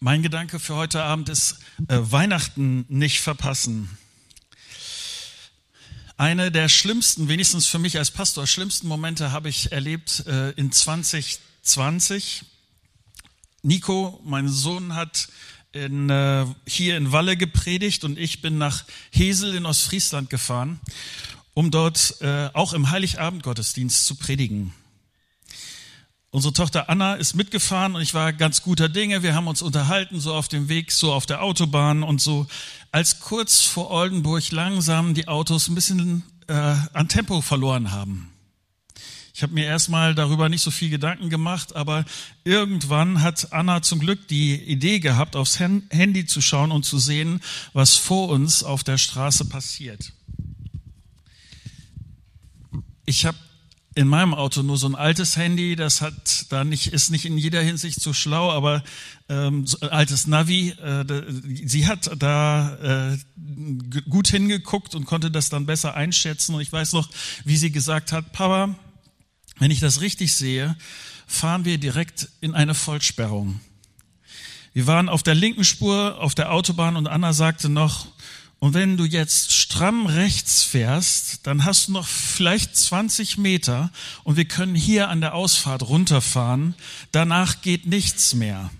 Mein Gedanke für heute Abend ist äh, Weihnachten nicht verpassen. Eine der schlimmsten, wenigstens für mich als Pastor, schlimmsten Momente habe ich erlebt äh, in 2020. Nico, mein Sohn, hat in, äh, hier in Walle gepredigt und ich bin nach Hesel in Ostfriesland gefahren, um dort äh, auch im Heiligabend-Gottesdienst zu predigen. Unsere Tochter Anna ist mitgefahren und ich war ganz guter Dinge. Wir haben uns unterhalten, so auf dem Weg, so auf der Autobahn und so. Als kurz vor Oldenburg langsam die Autos ein bisschen äh, an Tempo verloren haben. Ich habe mir erstmal darüber nicht so viel Gedanken gemacht, aber irgendwann hat Anna zum Glück die Idee gehabt, aufs Handy zu schauen und zu sehen, was vor uns auf der Straße passiert. Ich habe in meinem Auto nur so ein altes Handy, das hat da nicht, ist nicht in jeder Hinsicht so schlau, aber ähm, so ein altes Navi. Äh, sie hat da äh, gut hingeguckt und konnte das dann besser einschätzen. Und ich weiß noch, wie sie gesagt hat, Papa, wenn ich das richtig sehe, fahren wir direkt in eine Vollsperrung. Wir waren auf der linken Spur auf der Autobahn und Anna sagte noch, und wenn du jetzt stramm rechts fährst, dann hast du noch vielleicht 20 Meter und wir können hier an der Ausfahrt runterfahren. Danach geht nichts mehr.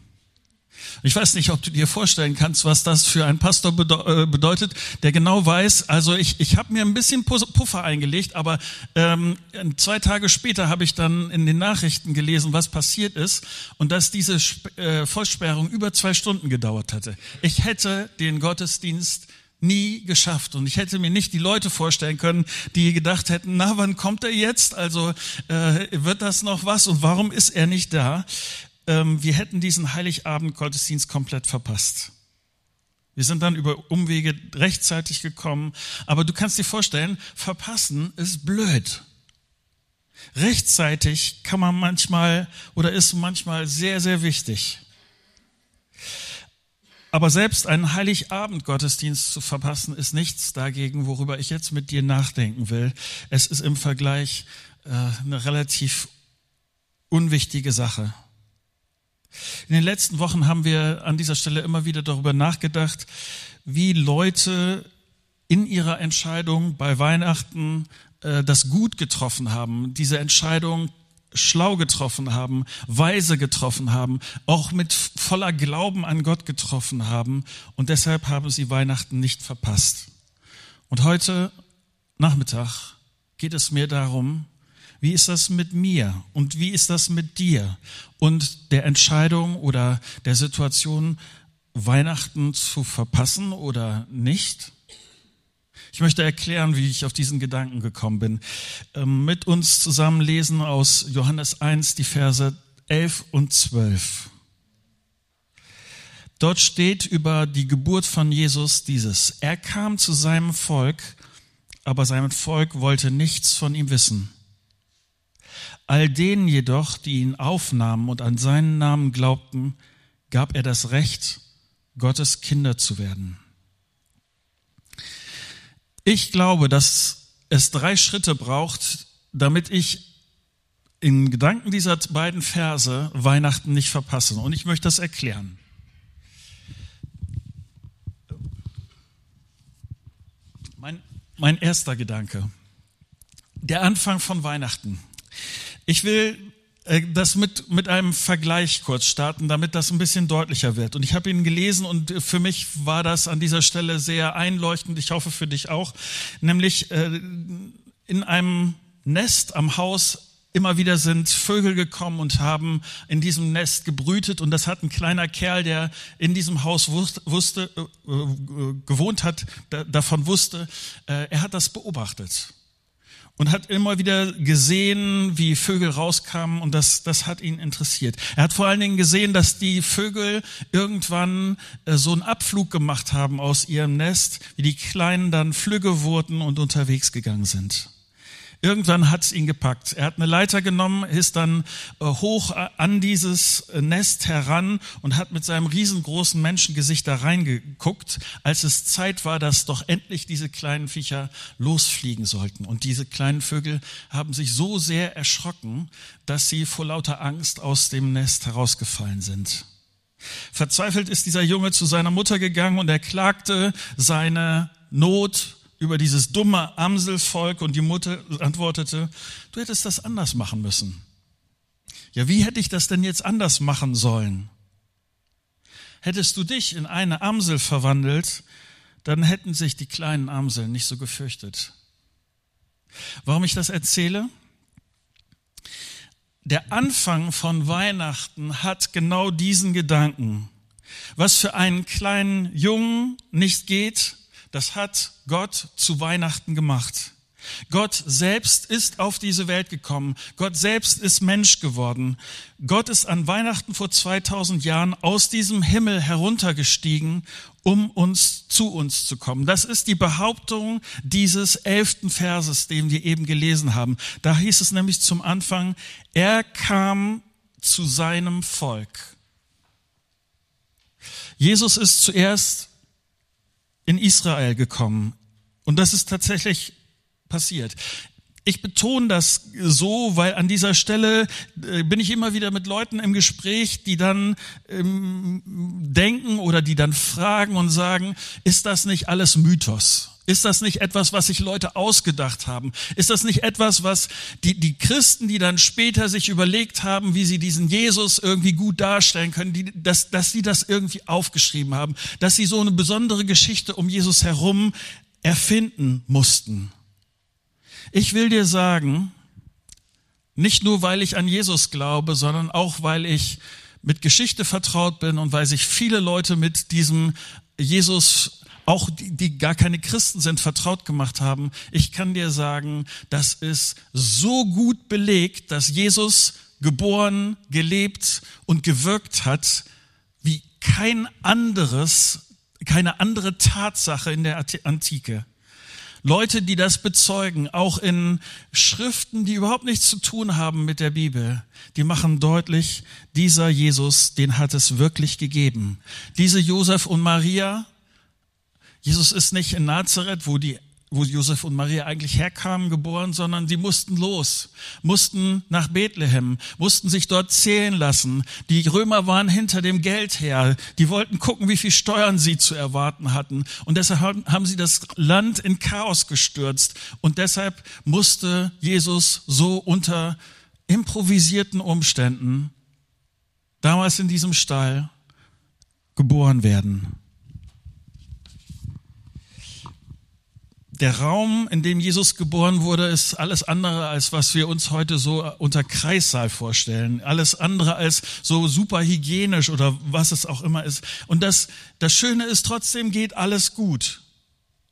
Ich weiß nicht, ob du dir vorstellen kannst, was das für ein Pastor äh, bedeutet, der genau weiß, also ich, ich habe mir ein bisschen Puffer eingelegt, aber ähm, zwei Tage später habe ich dann in den Nachrichten gelesen, was passiert ist und dass diese äh, Vollsperrung über zwei Stunden gedauert hatte. Ich hätte den Gottesdienst nie geschafft. Und ich hätte mir nicht die Leute vorstellen können, die gedacht hätten, na, wann kommt er jetzt? Also äh, wird das noch was? Und warum ist er nicht da? Ähm, wir hätten diesen Heiligabend-Gottesdienst komplett verpasst. Wir sind dann über Umwege rechtzeitig gekommen. Aber du kannst dir vorstellen, verpassen ist blöd. Rechtzeitig kann man manchmal oder ist manchmal sehr, sehr wichtig. Aber selbst einen Heiligabend-Gottesdienst zu verpassen, ist nichts dagegen, worüber ich jetzt mit dir nachdenken will. Es ist im Vergleich äh, eine relativ unwichtige Sache. In den letzten Wochen haben wir an dieser Stelle immer wieder darüber nachgedacht, wie Leute in ihrer Entscheidung bei Weihnachten äh, das Gut getroffen haben, diese Entscheidung schlau getroffen haben, weise getroffen haben, auch mit voller Glauben an Gott getroffen haben und deshalb haben sie Weihnachten nicht verpasst. Und heute Nachmittag geht es mir darum, wie ist das mit mir und wie ist das mit dir und der Entscheidung oder der Situation, Weihnachten zu verpassen oder nicht? Ich möchte erklären, wie ich auf diesen Gedanken gekommen bin. Ähm, mit uns zusammen lesen aus Johannes 1 die Verse 11 und 12. Dort steht über die Geburt von Jesus dieses. Er kam zu seinem Volk, aber sein Volk wollte nichts von ihm wissen. All denen jedoch, die ihn aufnahmen und an seinen Namen glaubten, gab er das Recht, Gottes Kinder zu werden. Ich glaube, dass es drei Schritte braucht, damit ich in Gedanken dieser beiden Verse Weihnachten nicht verpasse. Und ich möchte das erklären. Mein, mein erster Gedanke. Der Anfang von Weihnachten. Ich will das mit, mit einem Vergleich kurz starten, damit das ein bisschen deutlicher wird. Und ich habe ihn gelesen und für mich war das an dieser Stelle sehr einleuchtend. Ich hoffe für dich auch. Nämlich äh, in einem Nest am Haus immer wieder sind Vögel gekommen und haben in diesem Nest gebrütet und das hat ein kleiner Kerl, der in diesem Haus wusste, äh, gewohnt hat, davon wusste, er hat das beobachtet und hat immer wieder gesehen, wie Vögel rauskamen und das, das hat ihn interessiert. Er hat vor allen Dingen gesehen, dass die Vögel irgendwann äh, so einen Abflug gemacht haben aus ihrem Nest, wie die Kleinen dann flügge wurden und unterwegs gegangen sind. Irgendwann hat's ihn gepackt. Er hat eine Leiter genommen, ist dann äh, hoch an dieses äh, Nest heran und hat mit seinem riesengroßen Menschengesicht da reingeguckt, als es Zeit war, dass doch endlich diese kleinen Viecher losfliegen sollten. Und diese kleinen Vögel haben sich so sehr erschrocken, dass sie vor lauter Angst aus dem Nest herausgefallen sind. Verzweifelt ist dieser Junge zu seiner Mutter gegangen und er klagte seine Not über dieses dumme Amselvolk und die Mutter antwortete, du hättest das anders machen müssen. Ja, wie hätte ich das denn jetzt anders machen sollen? Hättest du dich in eine Amsel verwandelt, dann hätten sich die kleinen Amseln nicht so gefürchtet. Warum ich das erzähle? Der Anfang von Weihnachten hat genau diesen Gedanken. Was für einen kleinen Jungen nicht geht, das hat Gott zu Weihnachten gemacht. Gott selbst ist auf diese Welt gekommen. Gott selbst ist Mensch geworden. Gott ist an Weihnachten vor 2000 Jahren aus diesem Himmel heruntergestiegen, um uns zu uns zu kommen. Das ist die Behauptung dieses elften Verses, den wir eben gelesen haben. Da hieß es nämlich zum Anfang, er kam zu seinem Volk. Jesus ist zuerst in Israel gekommen. Und das ist tatsächlich passiert. Ich betone das so, weil an dieser Stelle äh, bin ich immer wieder mit Leuten im Gespräch, die dann ähm, denken oder die dann fragen und sagen, ist das nicht alles Mythos? Ist das nicht etwas, was sich Leute ausgedacht haben? Ist das nicht etwas, was die, die Christen, die dann später sich überlegt haben, wie sie diesen Jesus irgendwie gut darstellen können, die, dass, dass sie das irgendwie aufgeschrieben haben, dass sie so eine besondere Geschichte um Jesus herum erfinden mussten? Ich will dir sagen, nicht nur weil ich an Jesus glaube, sondern auch weil ich mit Geschichte vertraut bin und weil sich viele Leute mit diesem Jesus, auch die, die gar keine Christen sind, vertraut gemacht haben. Ich kann dir sagen, das ist so gut belegt, dass Jesus geboren, gelebt und gewirkt hat, wie kein anderes, keine andere Tatsache in der Antike. Leute, die das bezeugen, auch in Schriften, die überhaupt nichts zu tun haben mit der Bibel, die machen deutlich, dieser Jesus, den hat es wirklich gegeben. Diese Josef und Maria, Jesus ist nicht in Nazareth, wo die wo Josef und Maria eigentlich herkamen, geboren, sondern sie mussten los, mussten nach Bethlehem, mussten sich dort zählen lassen. Die Römer waren hinter dem Geld her. Die wollten gucken, wie viel Steuern sie zu erwarten hatten. Und deshalb haben sie das Land in Chaos gestürzt. Und deshalb musste Jesus so unter improvisierten Umständen damals in diesem Stall geboren werden. Der Raum, in dem Jesus geboren wurde, ist alles andere, als was wir uns heute so unter Kreissaal vorstellen. Alles andere als so super hygienisch oder was es auch immer ist. Und das, das Schöne ist, trotzdem geht alles gut.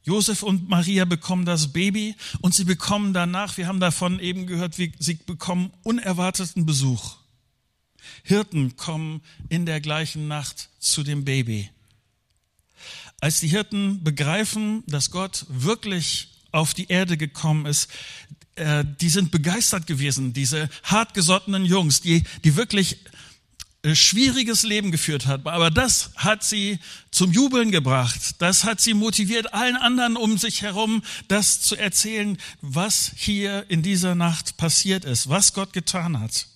Josef und Maria bekommen das Baby und sie bekommen danach, wir haben davon eben gehört, sie bekommen unerwarteten Besuch. Hirten kommen in der gleichen Nacht zu dem Baby. Als die Hirten begreifen, dass Gott wirklich auf die Erde gekommen ist, äh, die sind begeistert gewesen, diese hartgesottenen Jungs, die, die wirklich äh, schwieriges Leben geführt hat. Aber das hat sie zum Jubeln gebracht. Das hat sie motiviert, allen anderen um sich herum das zu erzählen, was hier in dieser Nacht passiert ist, was Gott getan hat.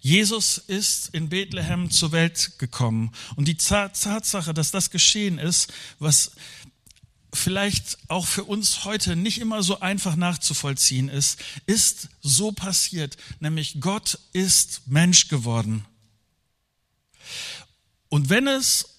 Jesus ist in Bethlehem zur Welt gekommen. Und die Tatsache, dass das geschehen ist, was vielleicht auch für uns heute nicht immer so einfach nachzuvollziehen ist, ist so passiert, nämlich Gott ist Mensch geworden. Und wenn es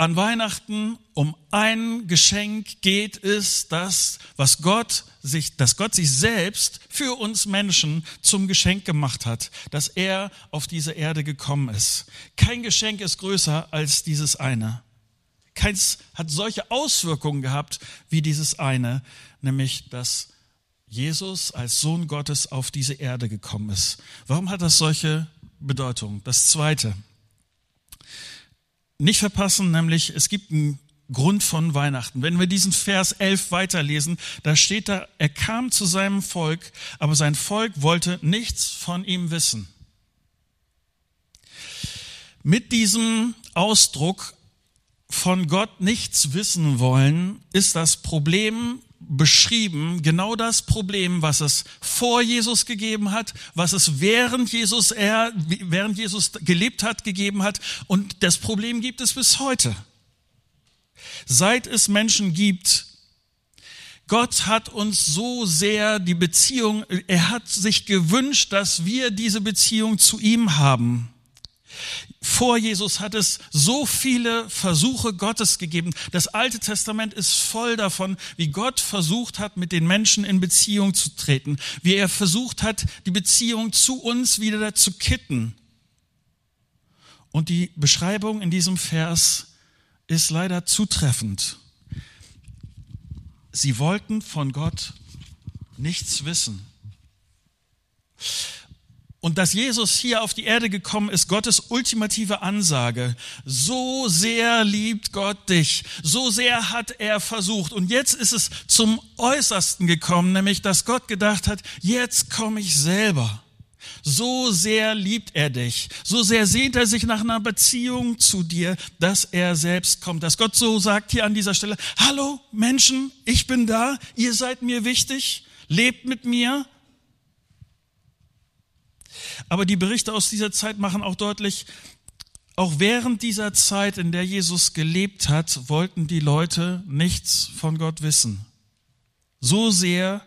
an Weihnachten um ein Geschenk geht, ist das, was Gott sich, dass Gott sich selbst für uns Menschen zum Geschenk gemacht hat, dass er auf diese Erde gekommen ist. Kein Geschenk ist größer als dieses eine. Keins hat solche Auswirkungen gehabt wie dieses eine, nämlich dass Jesus als Sohn Gottes auf diese Erde gekommen ist. Warum hat das solche Bedeutung? Das zweite nicht verpassen, nämlich es gibt einen Grund von Weihnachten. Wenn wir diesen Vers 11 weiterlesen, da steht da, er kam zu seinem Volk, aber sein Volk wollte nichts von ihm wissen. Mit diesem Ausdruck von Gott nichts wissen wollen, ist das Problem beschrieben, genau das Problem, was es vor Jesus gegeben hat, was es während Jesus er, während Jesus gelebt hat, gegeben hat. Und das Problem gibt es bis heute. Seit es Menschen gibt, Gott hat uns so sehr die Beziehung, er hat sich gewünscht, dass wir diese Beziehung zu ihm haben. Vor Jesus hat es so viele Versuche Gottes gegeben. Das Alte Testament ist voll davon, wie Gott versucht hat, mit den Menschen in Beziehung zu treten, wie er versucht hat, die Beziehung zu uns wieder zu kitten. Und die Beschreibung in diesem Vers ist leider zutreffend. Sie wollten von Gott nichts wissen. Und dass Jesus hier auf die Erde gekommen ist, Gottes ultimative Ansage. So sehr liebt Gott dich. So sehr hat er versucht. Und jetzt ist es zum Äußersten gekommen, nämlich dass Gott gedacht hat, jetzt komme ich selber. So sehr liebt er dich, so sehr sehnt er sich nach einer Beziehung zu dir, dass er selbst kommt. Dass Gott so sagt hier an dieser Stelle, hallo Menschen, ich bin da, ihr seid mir wichtig, lebt mit mir. Aber die Berichte aus dieser Zeit machen auch deutlich, auch während dieser Zeit, in der Jesus gelebt hat, wollten die Leute nichts von Gott wissen. So sehr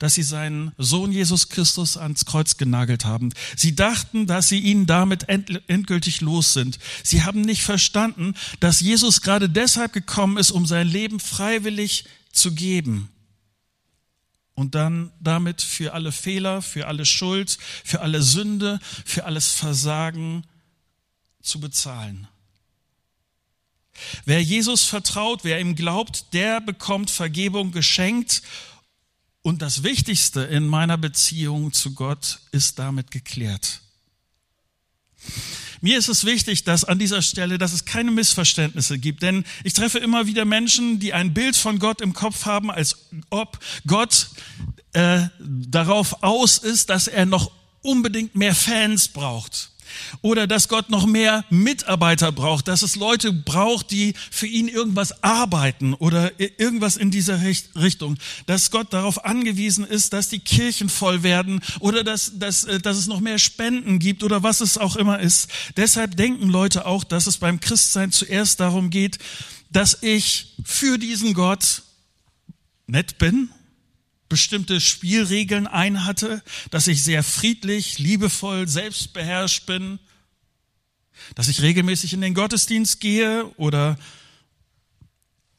dass sie seinen Sohn Jesus Christus ans Kreuz genagelt haben. Sie dachten, dass sie ihn damit endgültig los sind. Sie haben nicht verstanden, dass Jesus gerade deshalb gekommen ist, um sein Leben freiwillig zu geben. Und dann damit für alle Fehler, für alle Schuld, für alle Sünde, für alles Versagen zu bezahlen. Wer Jesus vertraut, wer ihm glaubt, der bekommt Vergebung geschenkt und das Wichtigste in meiner Beziehung zu Gott ist damit geklärt. Mir ist es wichtig, dass an dieser Stelle, dass es keine Missverständnisse gibt, denn ich treffe immer wieder Menschen, die ein Bild von Gott im Kopf haben, als ob Gott äh, darauf aus ist, dass er noch unbedingt mehr Fans braucht. Oder dass Gott noch mehr Mitarbeiter braucht, dass es Leute braucht, die für ihn irgendwas arbeiten oder irgendwas in dieser Richtung. Dass Gott darauf angewiesen ist, dass die Kirchen voll werden oder dass, dass, äh, dass es noch mehr Spenden gibt oder was es auch immer ist. Deshalb denken Leute auch, dass es beim Christsein zuerst darum geht, dass ich für diesen Gott nett bin, bestimmte Spielregeln einhatte, dass ich sehr friedlich, liebevoll, selbstbeherrscht bin, dass ich regelmäßig in den Gottesdienst gehe oder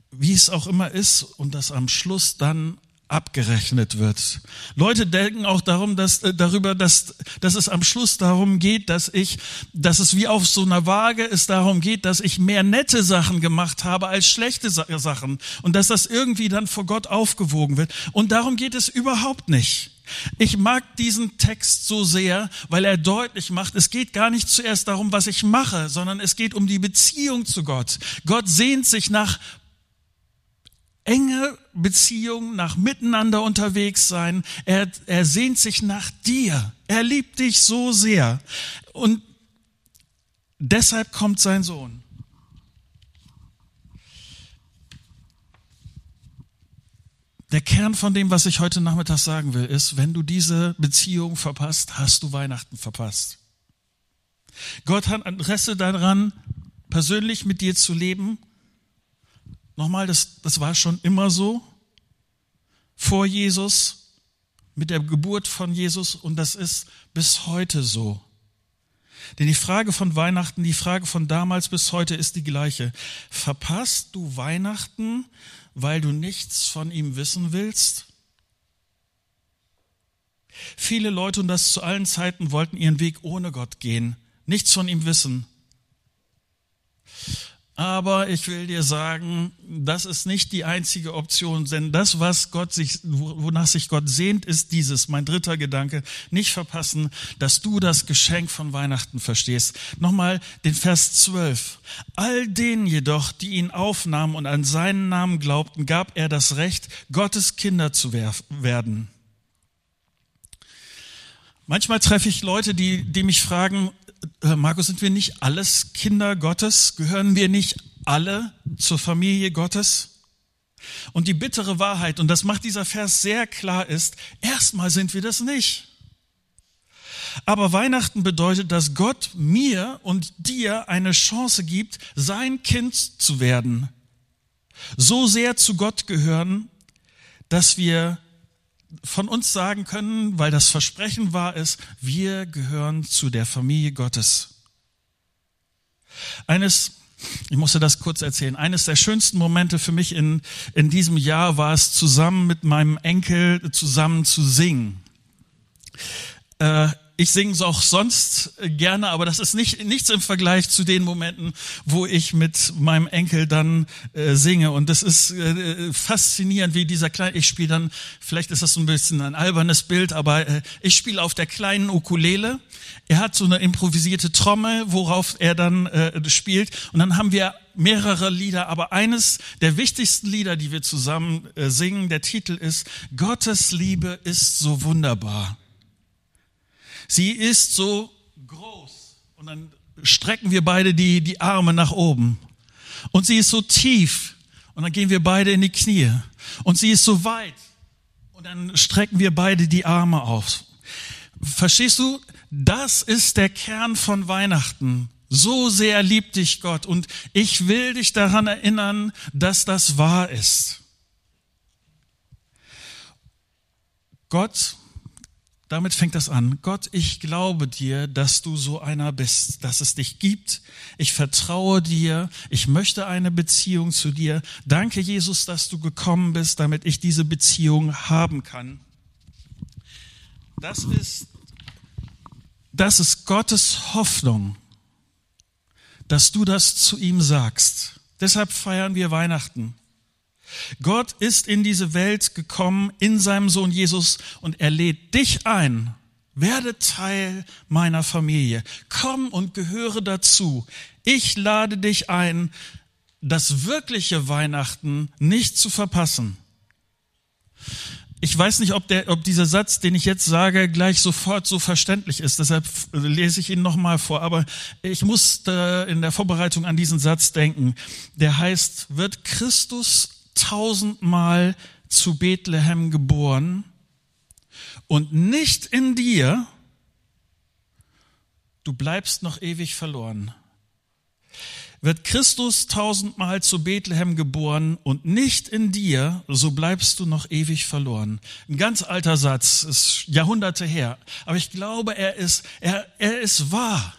wie es auch immer ist und dass am Schluss dann abgerechnet wird. Leute denken auch darum, dass, äh, darüber, dass, dass es am Schluss darum geht, dass ich, dass es wie auf so einer Waage es darum geht, dass ich mehr nette Sachen gemacht habe als schlechte Sachen und dass das irgendwie dann vor Gott aufgewogen wird. Und darum geht es überhaupt nicht. Ich mag diesen Text so sehr, weil er deutlich macht, es geht gar nicht zuerst darum, was ich mache, sondern es geht um die Beziehung zu Gott. Gott sehnt sich nach enge Beziehung, nach miteinander unterwegs sein. Er, er sehnt sich nach dir. Er liebt dich so sehr. Und deshalb kommt sein Sohn. Der Kern von dem, was ich heute Nachmittag sagen will, ist, wenn du diese Beziehung verpasst, hast du Weihnachten verpasst. Gott hat Interesse daran, persönlich mit dir zu leben Nochmal, das, das war schon immer so vor Jesus, mit der Geburt von Jesus und das ist bis heute so. Denn die Frage von Weihnachten, die Frage von damals bis heute ist die gleiche. Verpasst du Weihnachten, weil du nichts von ihm wissen willst? Viele Leute, und das zu allen Zeiten, wollten ihren Weg ohne Gott gehen, nichts von ihm wissen. Aber ich will dir sagen, das ist nicht die einzige Option, denn das, was Gott sich, wonach sich Gott sehnt, ist dieses, mein dritter Gedanke, nicht verpassen, dass du das Geschenk von Weihnachten verstehst. Nochmal den Vers 12. All denen jedoch, die ihn aufnahmen und an seinen Namen glaubten, gab er das Recht, Gottes Kinder zu werden. Manchmal treffe ich Leute, die, die mich fragen, Markus, sind wir nicht alles Kinder Gottes? Gehören wir nicht alle zur Familie Gottes? Und die bittere Wahrheit, und das macht dieser Vers sehr klar, ist, erstmal sind wir das nicht. Aber Weihnachten bedeutet, dass Gott mir und dir eine Chance gibt, sein Kind zu werden. So sehr zu Gott gehören, dass wir von uns sagen können, weil das Versprechen wahr ist, wir gehören zu der Familie Gottes. Eines, ich musste das kurz erzählen, eines der schönsten Momente für mich in, in diesem Jahr war es, zusammen mit meinem Enkel zusammen zu singen. Äh, ich singe es auch sonst gerne, aber das ist nicht, nichts im Vergleich zu den Momenten, wo ich mit meinem Enkel dann äh, singe. Und das ist äh, faszinierend, wie dieser kleine, ich spiele dann, vielleicht ist das ein bisschen ein albernes Bild, aber äh, ich spiele auf der kleinen Ukulele. Er hat so eine improvisierte Trommel, worauf er dann äh, spielt. Und dann haben wir mehrere Lieder, aber eines der wichtigsten Lieder, die wir zusammen äh, singen, der Titel ist Gottes Liebe ist so wunderbar. Sie ist so groß. Und dann strecken wir beide die, die Arme nach oben. Und sie ist so tief. Und dann gehen wir beide in die Knie. Und sie ist so weit. Und dann strecken wir beide die Arme auf. Verstehst du? Das ist der Kern von Weihnachten. So sehr liebt dich Gott. Und ich will dich daran erinnern, dass das wahr ist. Gott damit fängt das an. Gott, ich glaube dir, dass du so einer bist, dass es dich gibt. Ich vertraue dir. Ich möchte eine Beziehung zu dir. Danke, Jesus, dass du gekommen bist, damit ich diese Beziehung haben kann. Das ist, das ist Gottes Hoffnung, dass du das zu ihm sagst. Deshalb feiern wir Weihnachten. Gott ist in diese Welt gekommen in seinem Sohn Jesus und er lädt dich ein. Werde Teil meiner Familie. Komm und gehöre dazu. Ich lade dich ein, das wirkliche Weihnachten nicht zu verpassen. Ich weiß nicht, ob, der, ob dieser Satz, den ich jetzt sage, gleich sofort so verständlich ist. Deshalb lese ich ihn nochmal vor. Aber ich musste in der Vorbereitung an diesen Satz denken. Der heißt, wird Christus tausendmal zu Bethlehem geboren und nicht in dir, du bleibst noch ewig verloren. Wird Christus tausendmal zu Bethlehem geboren und nicht in dir, so bleibst du noch ewig verloren. Ein ganz alter Satz, ist Jahrhunderte her. Aber ich glaube, er ist, er, er ist wahr.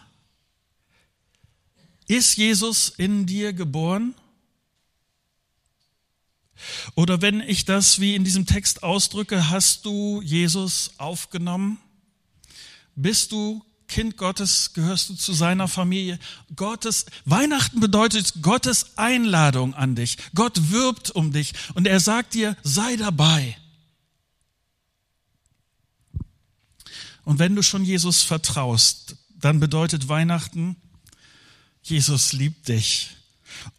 Ist Jesus in dir geboren? Oder wenn ich das wie in diesem Text ausdrücke, hast du Jesus aufgenommen? Bist du Kind Gottes, gehörst du zu seiner Familie? Gottes, Weihnachten bedeutet Gottes Einladung an dich. Gott wirbt um dich und er sagt dir, sei dabei. Und wenn du schon Jesus vertraust, dann bedeutet Weihnachten, Jesus liebt dich.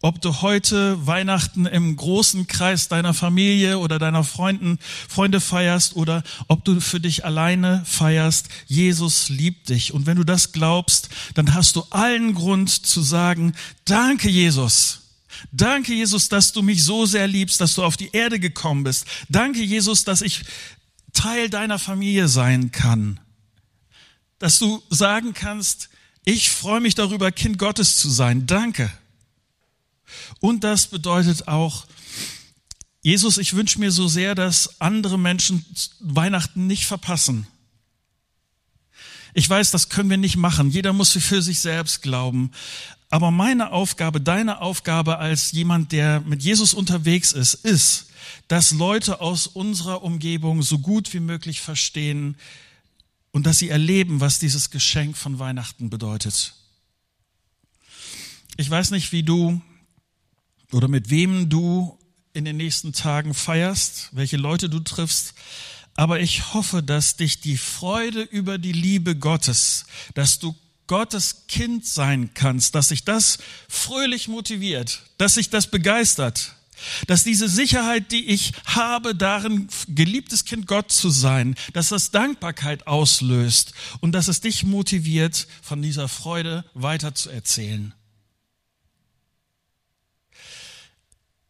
Ob du heute Weihnachten im großen Kreis deiner Familie oder deiner Freunden, Freunde feierst oder ob du für dich alleine feierst, Jesus liebt dich. Und wenn du das glaubst, dann hast du allen Grund zu sagen, danke Jesus. Danke Jesus, dass du mich so sehr liebst, dass du auf die Erde gekommen bist. Danke Jesus, dass ich Teil deiner Familie sein kann. Dass du sagen kannst, ich freue mich darüber, Kind Gottes zu sein. Danke. Und das bedeutet auch, Jesus, ich wünsche mir so sehr, dass andere Menschen Weihnachten nicht verpassen. Ich weiß, das können wir nicht machen. Jeder muss für sich selbst glauben. Aber meine Aufgabe, deine Aufgabe als jemand, der mit Jesus unterwegs ist, ist, dass Leute aus unserer Umgebung so gut wie möglich verstehen und dass sie erleben, was dieses Geschenk von Weihnachten bedeutet. Ich weiß nicht, wie du oder mit wem du in den nächsten Tagen feierst, welche Leute du triffst. Aber ich hoffe, dass dich die Freude über die Liebe Gottes, dass du Gottes Kind sein kannst, dass sich das fröhlich motiviert, dass sich das begeistert, dass diese Sicherheit, die ich habe, darin geliebtes Kind Gott zu sein, dass das Dankbarkeit auslöst und dass es dich motiviert, von dieser Freude weiter zu erzählen.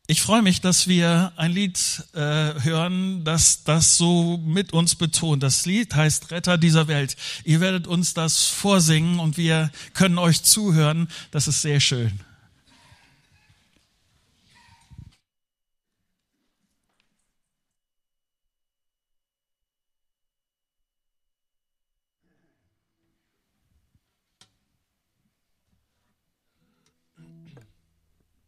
Ich freue mich, dass wir ein Lied äh, hören, das das so mit uns betont. Das Lied heißt Retter dieser Welt. Ihr werdet uns das vorsingen und wir können euch zuhören. Das ist sehr schön.